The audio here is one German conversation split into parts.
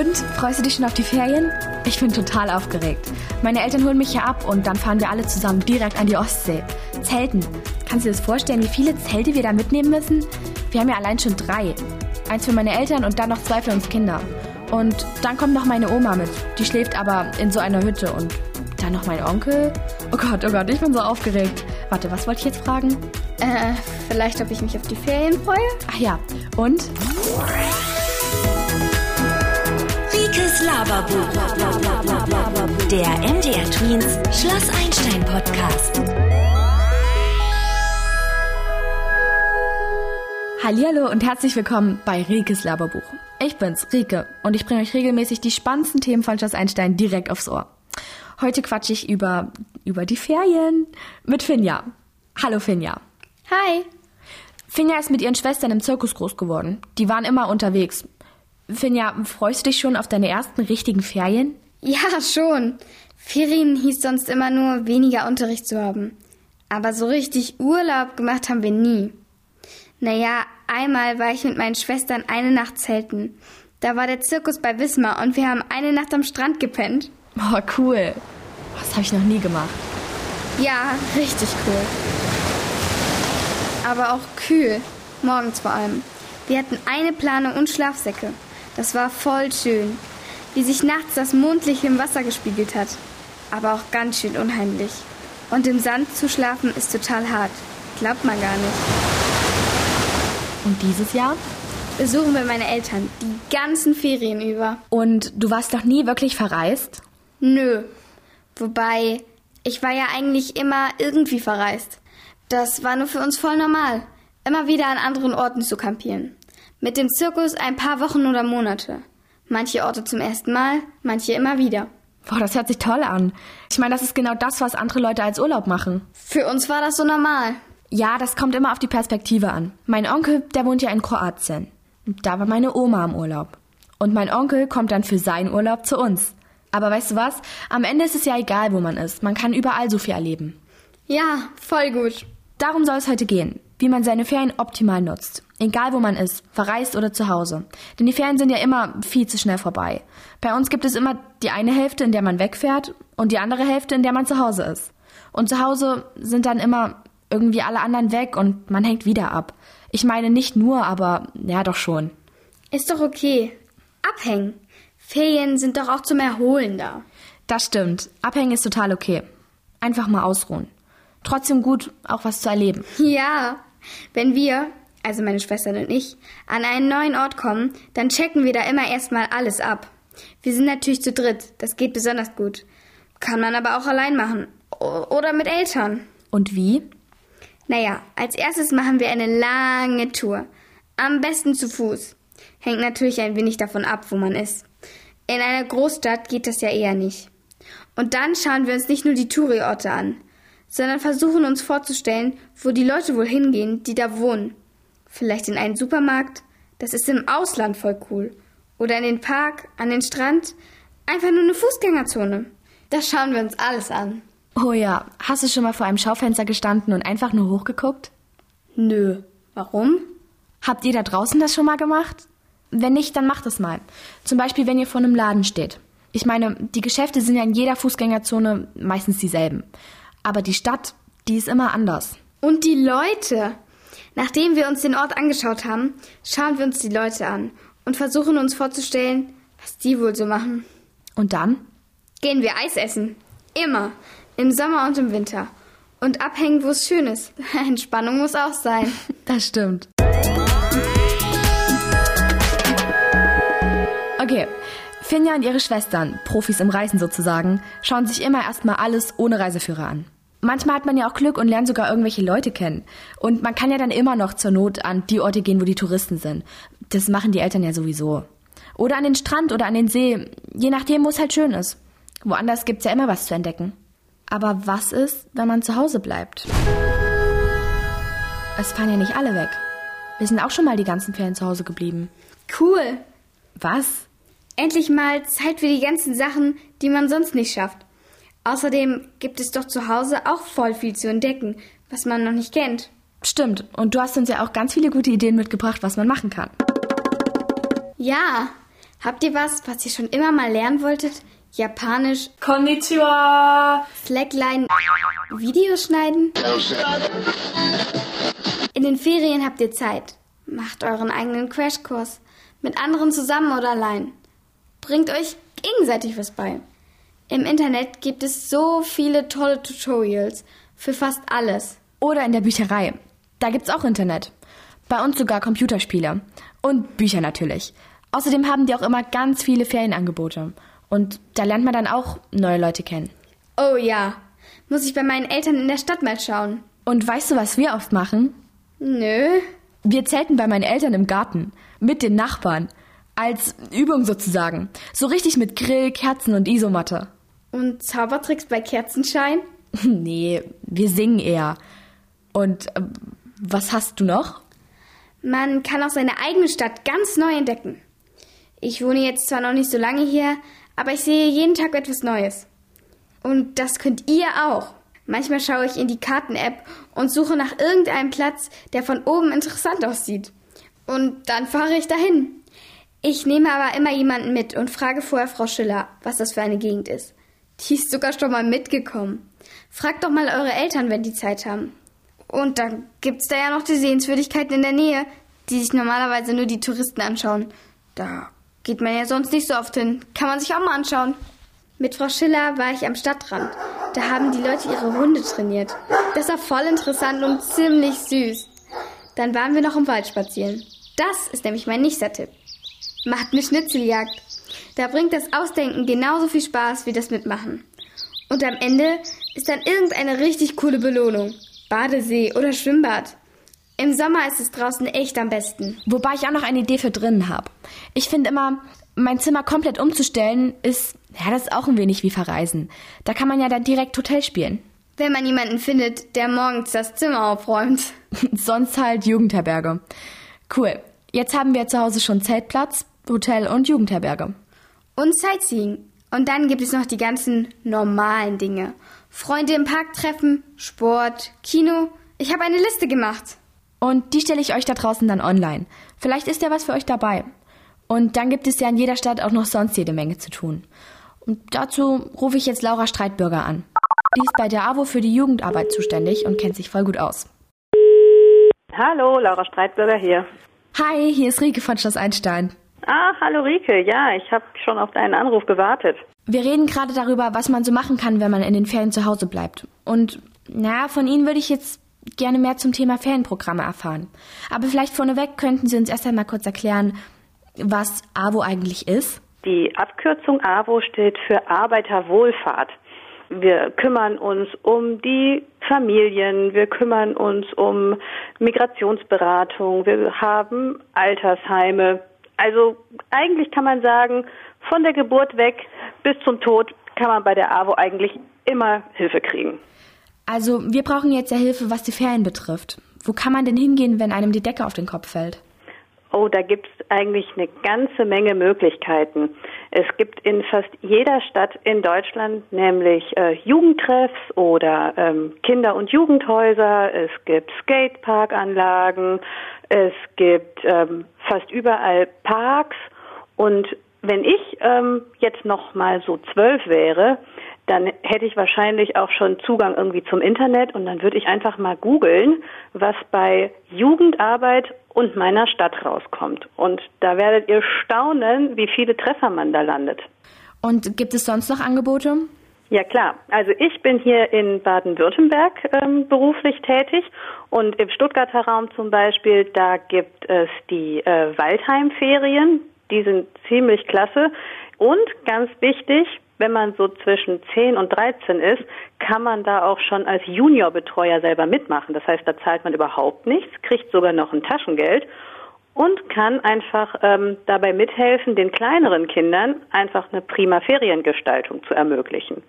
Und freust du dich schon auf die Ferien? Ich bin total aufgeregt. Meine Eltern holen mich hier ab und dann fahren wir alle zusammen direkt an die Ostsee. Zelten. Kannst du dir das vorstellen, wie viele Zelte wir da mitnehmen müssen? Wir haben ja allein schon drei. Eins für meine Eltern und dann noch zwei für uns Kinder. Und dann kommt noch meine Oma mit. Die schläft aber in so einer Hütte. Und dann noch mein Onkel. Oh Gott, oh Gott, ich bin so aufgeregt. Warte, was wollte ich jetzt fragen? Äh, vielleicht, ob ich mich auf die Ferien freue? Ach ja, und? Rikes Laberbuch. Der MDR Tweens Schloss Einstein Podcast. Hallihallo und herzlich willkommen bei Rikes Laberbuch. Ich bin's, Rike, und ich bringe euch regelmäßig die spannendsten Themen von Schloss Einstein direkt aufs Ohr. Heute quatsche ich über, über die Ferien mit Finja. Hallo Finja. Hi. Finja ist mit ihren Schwestern im Zirkus groß geworden. Die waren immer unterwegs. Finja, freust du dich schon auf deine ersten richtigen Ferien? Ja, schon. Ferien hieß sonst immer nur weniger Unterricht zu haben. Aber so richtig Urlaub gemacht haben wir nie. Naja, einmal war ich mit meinen Schwestern eine Nacht zelten. Da war der Zirkus bei Wismar und wir haben eine Nacht am Strand gepennt. Oh, cool. Das habe ich noch nie gemacht. Ja, richtig cool. Aber auch kühl. Morgens vor allem. Wir hatten eine Plane und Schlafsäcke. Das war voll schön. Wie sich nachts das Mondlicht im Wasser gespiegelt hat. Aber auch ganz schön unheimlich. Und im Sand zu schlafen ist total hart. Glaubt man gar nicht. Und dieses Jahr? Besuchen wir meine Eltern die ganzen Ferien über. Und du warst doch nie wirklich verreist? Nö. Wobei, ich war ja eigentlich immer irgendwie verreist. Das war nur für uns voll normal, immer wieder an anderen Orten zu kampieren. Mit dem Zirkus ein paar Wochen oder Monate. Manche Orte zum ersten Mal, manche immer wieder. Boah, das hört sich toll an. Ich meine, das ist genau das, was andere Leute als Urlaub machen. Für uns war das so normal. Ja, das kommt immer auf die Perspektive an. Mein Onkel, der wohnt ja in Kroatien. Da war meine Oma im Urlaub. Und mein Onkel kommt dann für seinen Urlaub zu uns. Aber weißt du was? Am Ende ist es ja egal, wo man ist. Man kann überall so viel erleben. Ja, voll gut. Darum soll es heute gehen, wie man seine Ferien optimal nutzt. Egal wo man ist, verreist oder zu Hause. Denn die Ferien sind ja immer viel zu schnell vorbei. Bei uns gibt es immer die eine Hälfte, in der man wegfährt und die andere Hälfte, in der man zu Hause ist. Und zu Hause sind dann immer irgendwie alle anderen weg und man hängt wieder ab. Ich meine nicht nur, aber ja doch schon. Ist doch okay. Abhängen. Ferien sind doch auch zum Erholen da. Das stimmt. Abhängen ist total okay. Einfach mal ausruhen. Trotzdem gut, auch was zu erleben. Ja. Wenn wir, also meine Schwestern und ich, an einen neuen Ort kommen, dann checken wir da immer erstmal alles ab. Wir sind natürlich zu dritt. Das geht besonders gut. Kann man aber auch allein machen. Oder mit Eltern. Und wie? Naja, als erstes machen wir eine lange Tour. Am besten zu Fuß. Hängt natürlich ein wenig davon ab, wo man ist. In einer Großstadt geht das ja eher nicht. Und dann schauen wir uns nicht nur die Touri-Orte an, sondern versuchen uns vorzustellen, wo die Leute wohl hingehen, die da wohnen. Vielleicht in einen Supermarkt, das ist im Ausland voll cool. Oder in den Park, an den Strand, einfach nur eine Fußgängerzone. Da schauen wir uns alles an. Oh ja, hast du schon mal vor einem Schaufenster gestanden und einfach nur hochgeguckt? Nö. Warum? Habt ihr da draußen das schon mal gemacht? Wenn nicht, dann macht es mal. Zum Beispiel, wenn ihr vor einem Laden steht. Ich meine, die Geschäfte sind ja in jeder Fußgängerzone meistens dieselben. Aber die Stadt, die ist immer anders. Und die Leute. Nachdem wir uns den Ort angeschaut haben, schauen wir uns die Leute an und versuchen uns vorzustellen, was die wohl so machen. Und dann? Gehen wir Eis essen. Immer. Im Sommer und im Winter. Und abhängen, wo es schön ist. Entspannung muss auch sein. Das stimmt. Okay, Finja und ihre Schwestern, Profis im Reisen sozusagen, schauen sich immer erstmal alles ohne Reiseführer an. Manchmal hat man ja auch Glück und lernt sogar irgendwelche Leute kennen. Und man kann ja dann immer noch zur Not an die Orte gehen, wo die Touristen sind. Das machen die Eltern ja sowieso. Oder an den Strand oder an den See, je nachdem, wo es halt schön ist. Woanders gibt's ja immer was zu entdecken. Aber was ist, wenn man zu Hause bleibt? Es fahren ja nicht alle weg. Wir sind auch schon mal die ganzen Ferien zu Hause geblieben. Cool. Was? Endlich mal Zeit für die ganzen Sachen, die man sonst nicht schafft. Außerdem gibt es doch zu Hause auch voll viel zu entdecken, was man noch nicht kennt. Stimmt. Und du hast uns ja auch ganz viele gute Ideen mitgebracht, was man machen kann. Ja, Habt ihr was, was ihr schon immer mal lernen wolltet? Japanisch, Konnichiwa. Slackline, Videos schneiden? In den Ferien habt ihr Zeit. Macht euren eigenen Crashkurs. Mit anderen zusammen oder allein. Bringt euch gegenseitig was bei. Im Internet gibt es so viele tolle Tutorials für fast alles. Oder in der Bücherei. Da gibt's auch Internet. Bei uns sogar Computerspiele. Und Bücher natürlich. Außerdem haben die auch immer ganz viele Ferienangebote. Und da lernt man dann auch neue Leute kennen. Oh ja, muss ich bei meinen Eltern in der Stadt mal schauen. Und weißt du, was wir oft machen? Nö. Wir zelten bei meinen Eltern im Garten. Mit den Nachbarn. Als Übung sozusagen. So richtig mit Grill, Kerzen und Isomatte. Und Zaubertricks bei Kerzenschein? nee, wir singen eher. Und äh, was hast du noch? Man kann auch seine eigene Stadt ganz neu entdecken. Ich wohne jetzt zwar noch nicht so lange hier, aber ich sehe jeden Tag etwas Neues. Und das könnt ihr auch. Manchmal schaue ich in die Karten-App und suche nach irgendeinem Platz, der von oben interessant aussieht. Und dann fahre ich dahin. Ich nehme aber immer jemanden mit und frage vorher Frau Schiller, was das für eine Gegend ist. Die ist sogar schon mal mitgekommen. Fragt doch mal eure Eltern, wenn die Zeit haben. Und dann gibt's da ja noch die Sehenswürdigkeiten in der Nähe, die sich normalerweise nur die Touristen anschauen. Da geht man ja sonst nicht so oft hin. Kann man sich auch mal anschauen. Mit Frau Schiller war ich am Stadtrand. Da haben die Leute ihre Hunde trainiert. Das war voll interessant und ziemlich süß. Dann waren wir noch im Wald spazieren. Das ist nämlich mein nächster Tipp. Macht eine Schnitzeljagd. Da bringt das Ausdenken genauso viel Spaß wie das Mitmachen. Und am Ende ist dann irgendeine richtig coole Belohnung. Badesee oder Schwimmbad. Im Sommer ist es draußen echt am besten. Wobei ich auch noch eine Idee für drinnen habe. Ich finde immer, mein Zimmer komplett umzustellen ist, ja, das ist auch ein wenig wie verreisen. Da kann man ja dann direkt Hotel spielen. Wenn man jemanden findet, der morgens das Zimmer aufräumt. Sonst halt Jugendherberge. Cool. Jetzt haben wir zu Hause schon Zeltplatz, Hotel und Jugendherberge. Und Sightseeing. Und dann gibt es noch die ganzen normalen Dinge. Freunde im Park treffen, Sport, Kino. Ich habe eine Liste gemacht. Und die stelle ich euch da draußen dann online. Vielleicht ist ja was für euch dabei. Und dann gibt es ja in jeder Stadt auch noch sonst jede Menge zu tun. Und dazu rufe ich jetzt Laura Streitbürger an. Die ist bei der AWO für die Jugendarbeit zuständig und kennt sich voll gut aus. Hallo, Laura Streitbürger hier. Hi, hier ist Rike von Schloss Einstein. Ah, hallo Rike. Ja, ich habe schon auf deinen Anruf gewartet. Wir reden gerade darüber, was man so machen kann, wenn man in den Ferien zu Hause bleibt. Und na, von Ihnen würde ich jetzt gerne mehr zum Thema Ferienprogramme erfahren. Aber vielleicht vorneweg könnten Sie uns erst einmal kurz erklären, was AWO eigentlich ist. Die Abkürzung AWO steht für Arbeiterwohlfahrt. Wir kümmern uns um die Familien, wir kümmern uns um Migrationsberatung, wir haben Altersheime. Also eigentlich kann man sagen, von der Geburt weg bis zum Tod kann man bei der AWO eigentlich immer Hilfe kriegen. Also wir brauchen jetzt ja Hilfe, was die Ferien betrifft. Wo kann man denn hingehen, wenn einem die Decke auf den Kopf fällt? Oh, da gibt es eigentlich eine ganze Menge Möglichkeiten. Es gibt in fast jeder Stadt in Deutschland nämlich äh, Jugendtreffs oder ähm, Kinder- und Jugendhäuser. Es gibt Skateparkanlagen. Es gibt ähm, fast überall Parks. Und wenn ich ähm, jetzt noch mal so zwölf wäre, dann hätte ich wahrscheinlich auch schon Zugang irgendwie zum Internet und dann würde ich einfach mal googeln, was bei Jugendarbeit und meiner Stadt rauskommt. Und da werdet ihr staunen, wie viele Treffer man da landet. Und gibt es sonst noch Angebote? Ja klar, also ich bin hier in Baden-Württemberg ähm, beruflich tätig und im Stuttgarter Raum zum Beispiel, da gibt es die äh, Waldheimferien, die sind ziemlich klasse und ganz wichtig, wenn man so zwischen 10 und 13 ist, kann man da auch schon als Juniorbetreuer selber mitmachen. Das heißt, da zahlt man überhaupt nichts, kriegt sogar noch ein Taschengeld und kann einfach ähm, dabei mithelfen, den kleineren Kindern einfach eine prima Feriengestaltung zu ermöglichen.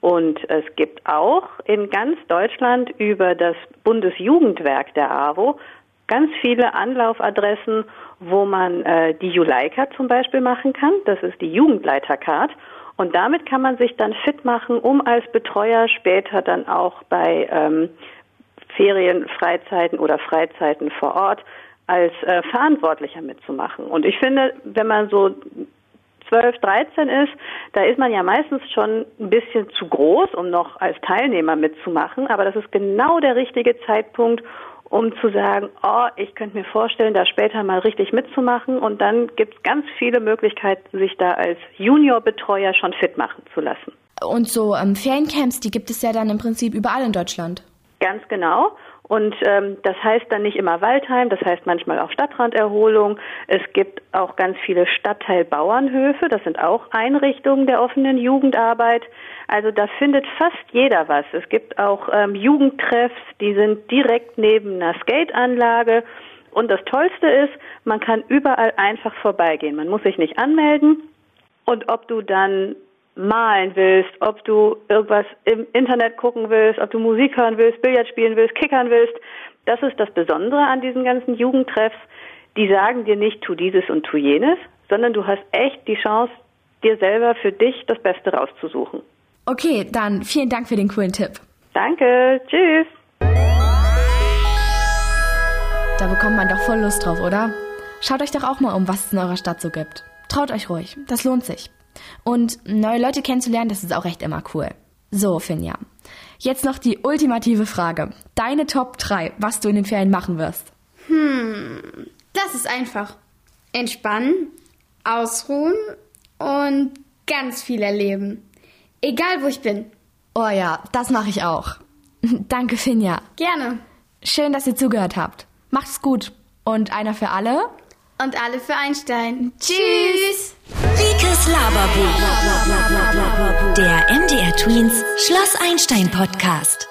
Und es gibt auch in ganz Deutschland über das Bundesjugendwerk der AWO ganz viele Anlaufadressen, wo man äh, die Juleika zum Beispiel machen kann. Das ist die Jugendleitercard. Und damit kann man sich dann fit machen, um als Betreuer später dann auch bei ähm, Ferien, Freizeiten oder Freizeiten vor Ort als äh, Verantwortlicher mitzumachen. Und ich finde, wenn man so 12, 13 ist, da ist man ja meistens schon ein bisschen zu groß, um noch als Teilnehmer mitzumachen. Aber das ist genau der richtige Zeitpunkt, um zu sagen, oh, ich könnte mir vorstellen, da später mal richtig mitzumachen. Und dann gibt es ganz viele Möglichkeiten, sich da als Juniorbetreuer schon fit machen zu lassen. Und so ähm, Feriencamps, die gibt es ja dann im Prinzip überall in Deutschland. Ganz genau. Und ähm, das heißt dann nicht immer Waldheim, das heißt manchmal auch Stadtranderholung. Es gibt auch ganz viele Stadtteilbauernhöfe, das sind auch Einrichtungen der offenen Jugendarbeit. Also da findet fast jeder was. Es gibt auch ähm, Jugendtreffs, die sind direkt neben einer Skateanlage. Und das Tollste ist, man kann überall einfach vorbeigehen. Man muss sich nicht anmelden. Und ob du dann malen willst, ob du irgendwas im Internet gucken willst, ob du Musik hören willst, Billard spielen willst, kickern willst. Das ist das Besondere an diesen ganzen Jugendtreffs. Die sagen dir nicht, tu dieses und tu jenes, sondern du hast echt die Chance, dir selber für dich das Beste rauszusuchen. Okay, dann vielen Dank für den coolen Tipp. Danke, tschüss. Da bekommt man doch voll Lust drauf, oder? Schaut euch doch auch mal um, was es in eurer Stadt so gibt. Traut euch ruhig, das lohnt sich. Und neue Leute kennenzulernen, das ist auch echt immer cool. So, Finja. Jetzt noch die ultimative Frage. Deine Top 3, was du in den Ferien machen wirst. Hm, das ist einfach. Entspannen, ausruhen und ganz viel erleben. Egal wo ich bin. Oh ja, das mache ich auch. Danke, Finja. Gerne. Schön, dass ihr zugehört habt. Macht's gut. Und einer für alle. Und alle für Einstein. Tschüss. Rikes Laberbuch. Der MDR Tweens Schloss Einstein Podcast.